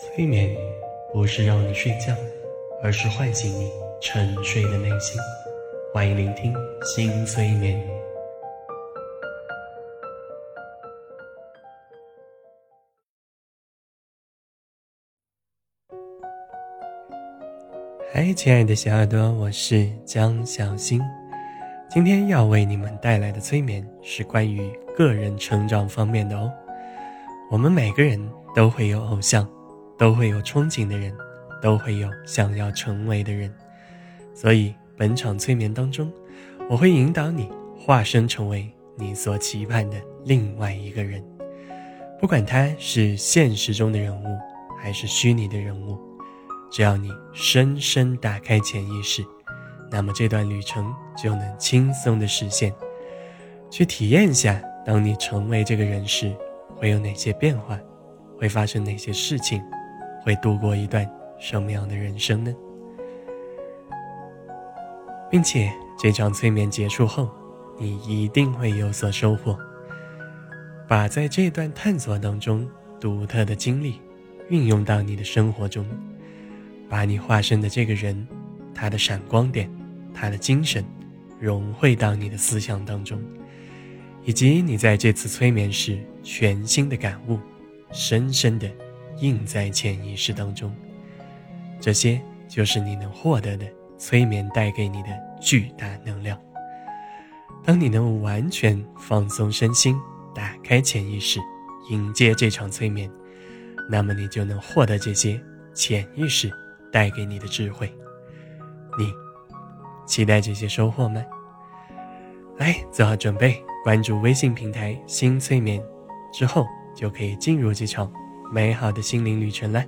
催眠不是让你睡觉，而是唤醒你沉睡的内心。欢迎聆听新催眠。嗨，亲爱的小耳朵，我是江小新。今天要为你们带来的催眠是关于个人成长方面的哦。我们每个人都会有偶像。都会有憧憬的人，都会有想要成为的人，所以本场催眠当中，我会引导你化身成为你所期盼的另外一个人，不管他是现实中的人物还是虚拟的人物，只要你深深打开潜意识，那么这段旅程就能轻松的实现。去体验一下，当你成为这个人时，会有哪些变化，会发生哪些事情。会度过一段什么样的人生呢？并且这场催眠结束后，你一定会有所收获。把在这段探索当中独特的经历运用到你的生活中，把你化身的这个人，他的闪光点，他的精神，融汇到你的思想当中，以及你在这次催眠时全新的感悟，深深的。印在潜意识当中，这些就是你能获得的催眠带给你的巨大能量。当你能完全放松身心，打开潜意识，迎接这场催眠，那么你就能获得这些潜意识带给你的智慧。你期待这些收获吗？来，做好准备，关注微信平台“新催眠”，之后就可以进入这场。美好的心灵旅程了。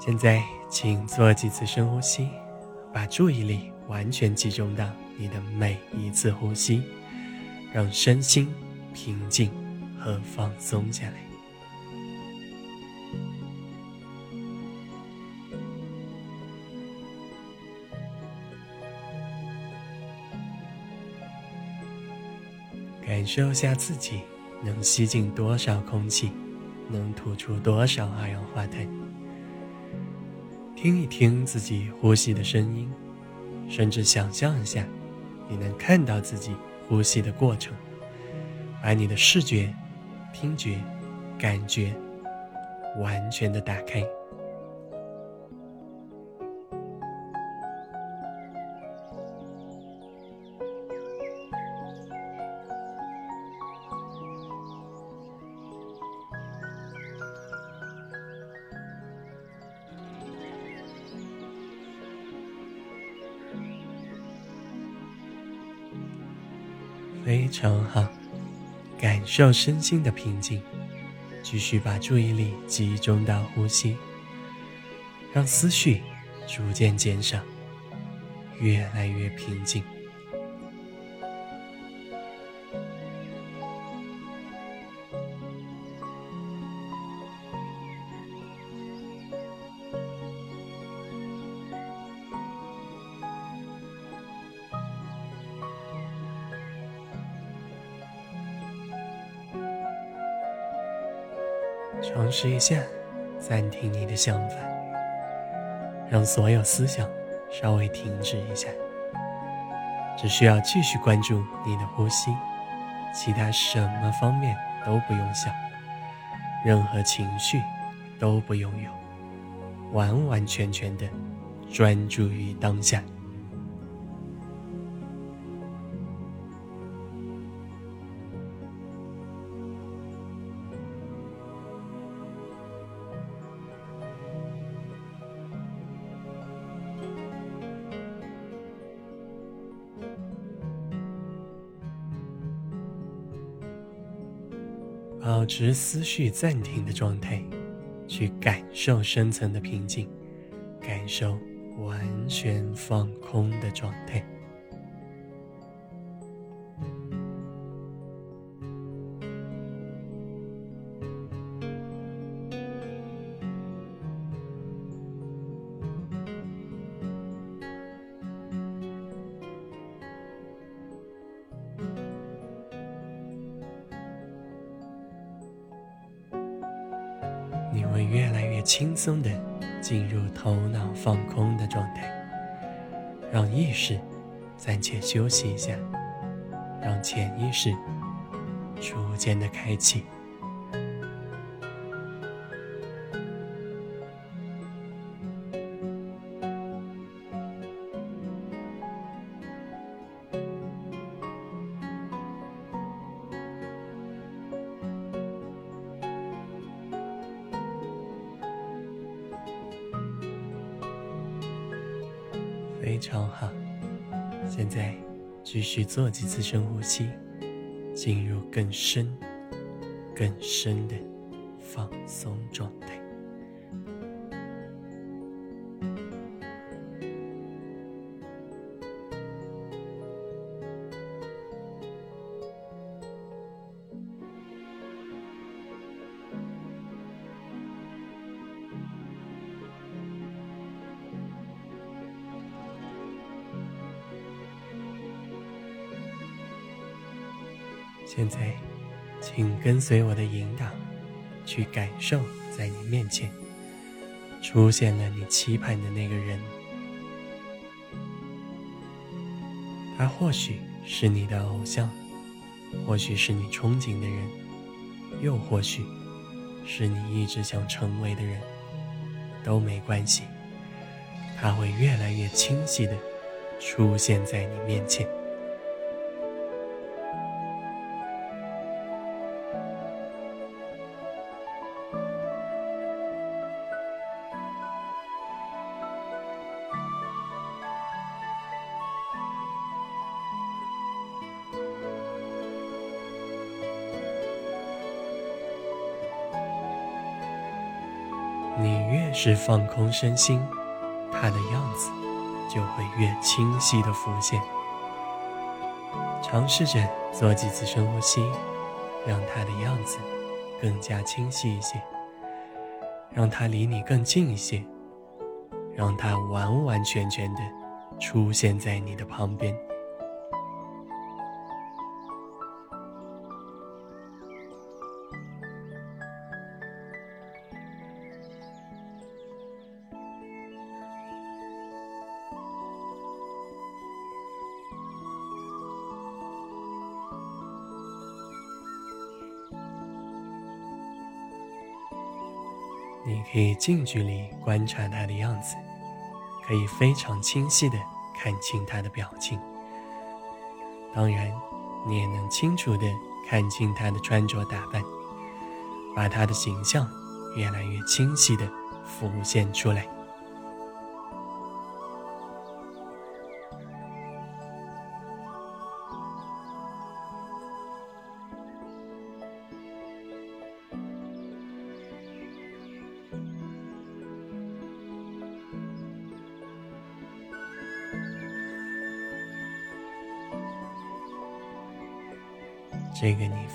现在，请做几次深呼吸，把注意力完全集中到你的每一次呼吸，让身心平静和放松下来。受下自己能吸进多少空气，能吐出多少二氧化碳。听一听自己呼吸的声音，甚至想象一下，你能看到自己呼吸的过程，把你的视觉、听觉、感觉完全的打开。需要身心的平静，继续把注意力集中到呼吸，让思绪逐渐减少，越来越平静。试一下，暂停你的想法，让所有思想稍微停止一下。只需要继续关注你的呼吸，其他什么方面都不用想，任何情绪都不用有，完完全全的专注于当下。保持思绪暂停的状态，去感受深层的平静，感受完全放空的状态。轻松的进入头脑放空的状态，让意识暂且休息一下，让潜意识逐渐的开启。好，现在继续做几次深呼吸，进入更深、更深的放松状态。现在，请跟随我的引导，去感受在你面前出现了你期盼的那个人。他或许是你的偶像，或许是你憧憬的人，又或许是你一直想成为的人，都没关系。他会越来越清晰的出现在你面前。越是放空身心，他的样子就会越清晰的浮现。尝试着做几次深呼吸，让他的样子更加清晰一些，让他离你更近一些，让他完完全全的出现在你的旁边。可以近距离观察他的样子，可以非常清晰的看清他的表情。当然，你也能清楚的看清他的穿着打扮，把他的形象越来越清晰的浮现出来。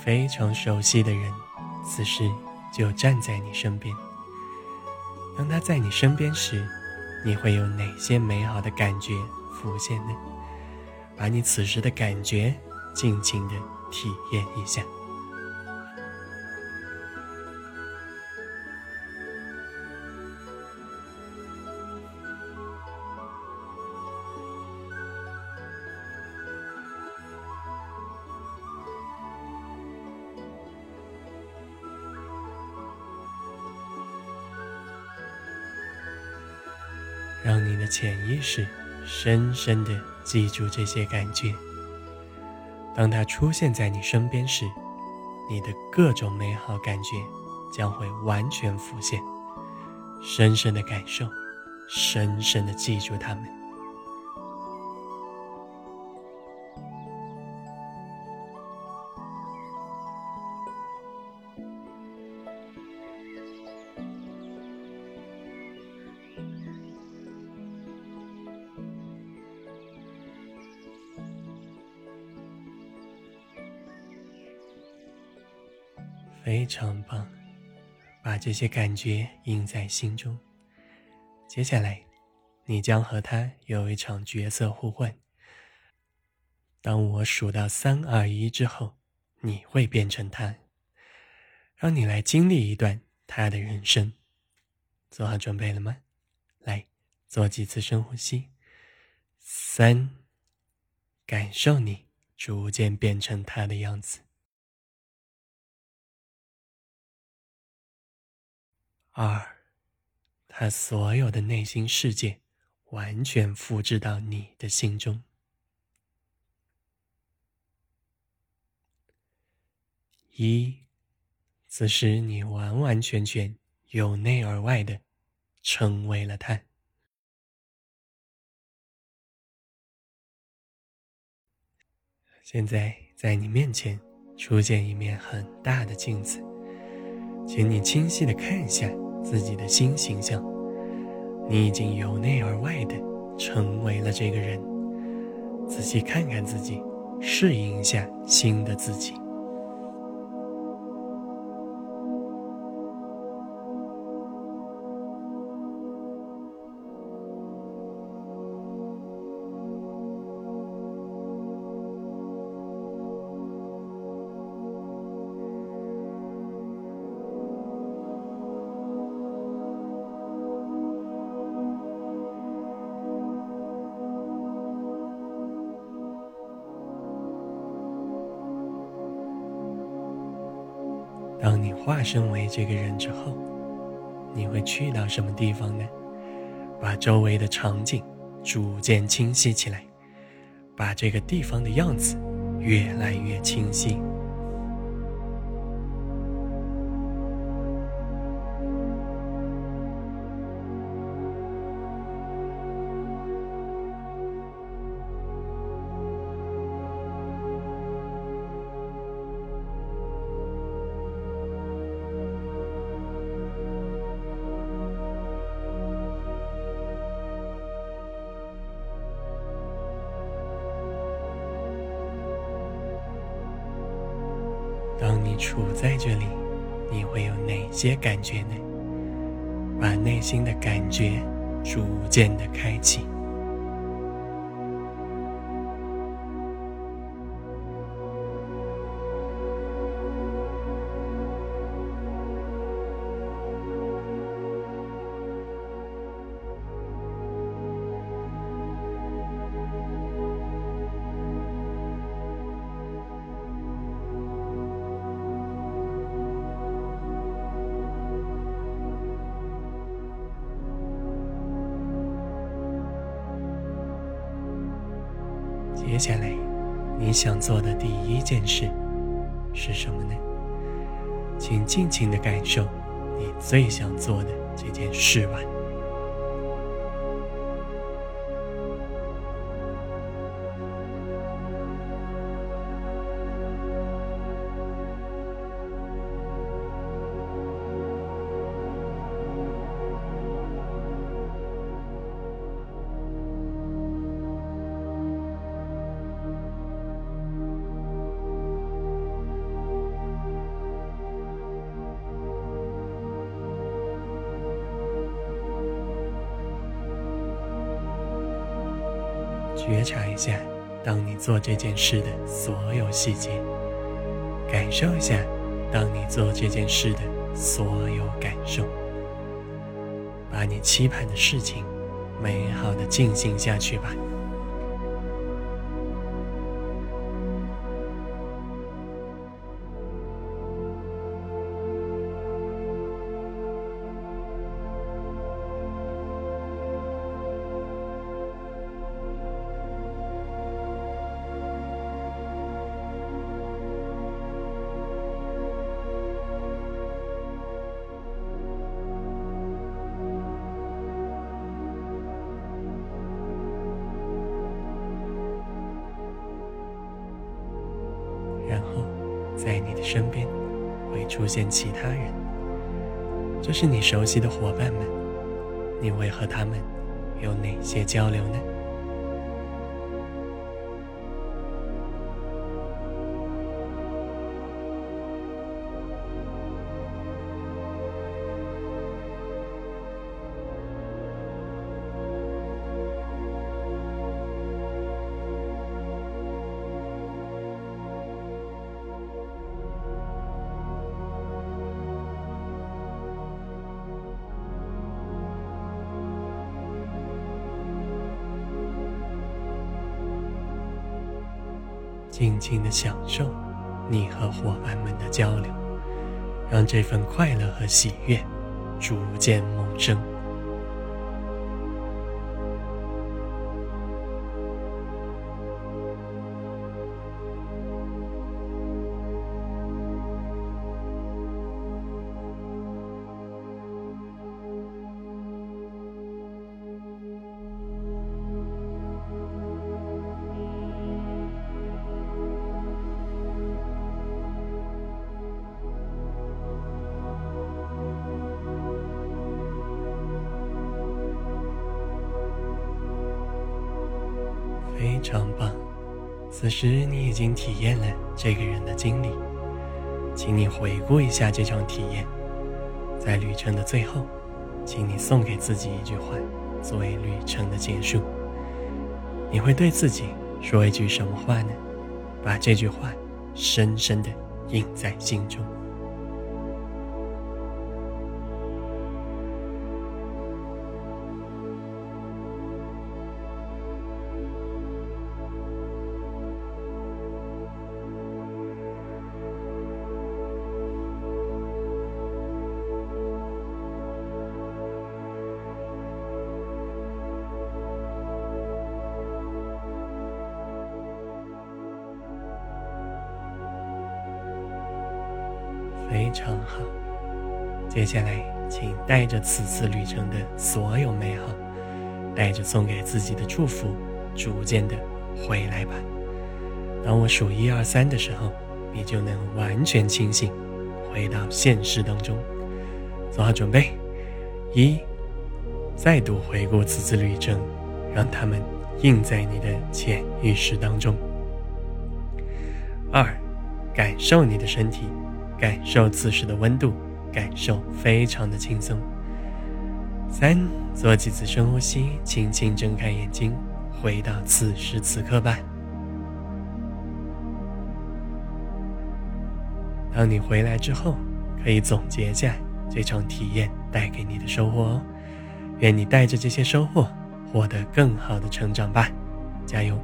非常熟悉的人，此时就站在你身边。当他在你身边时，你会有哪些美好的感觉浮现呢？把你此时的感觉尽情的体验一下。让你的潜意识深深的记住这些感觉。当它出现在你身边时，你的各种美好感觉将会完全浮现。深深的感受，深深的记住它们。非常棒，把这些感觉印在心中。接下来，你将和他有一场角色互换。当我数到三二一之后，你会变成他，让你来经历一段他的人生，做好准备了吗？来，做几次深呼吸。三，感受你逐渐变成他的样子。二，他所有的内心世界完全复制到你的心中。一，此时你完完全全由内而外的成为了他。现在在你面前出现一面很大的镜子，请你清晰的看一下自己的新形象。你已经由内而外的成为了这个人。仔细看看自己，适应一下新的自己。当你化身为这个人之后，你会去到什么地方呢？把周围的场景逐渐清晰起来，把这个地方的样子越来越清晰。处在这里，你会有哪些感觉呢？把内心的感觉逐渐的开启。接下来，你想做的第一件事是什么呢？请尽情的感受你最想做的这件事吧。查一下，当你做这件事的所有细节，感受一下，当你做这件事的所有感受，把你期盼的事情美好的进行下去吧。身边会出现其他人，就是你熟悉的伙伴们。你会和他们有哪些交流呢？静静的享受你和伙伴们的交流，让这份快乐和喜悦逐渐萌生。此时你已经体验了这个人的经历，请你回顾一下这场体验。在旅程的最后，请你送给自己一句话，作为旅程的结束。你会对自己说一句什么话呢？把这句话深深的印在心中。非常好，接下来，请带着此次旅程的所有美好，带着送给自己的祝福，逐渐的回来吧。当我数一二三的时候，你就能完全清醒，回到现实当中。做好准备，一，再度回顾此次旅程，让他们印在你的潜意识当中。二，感受你的身体。感受此时的温度，感受非常的轻松。三，做几次深呼吸，轻轻睁开眼睛，回到此时此刻吧。当你回来之后，可以总结下这场体验带给你的收获哦。愿你带着这些收获，获得更好的成长吧，加油！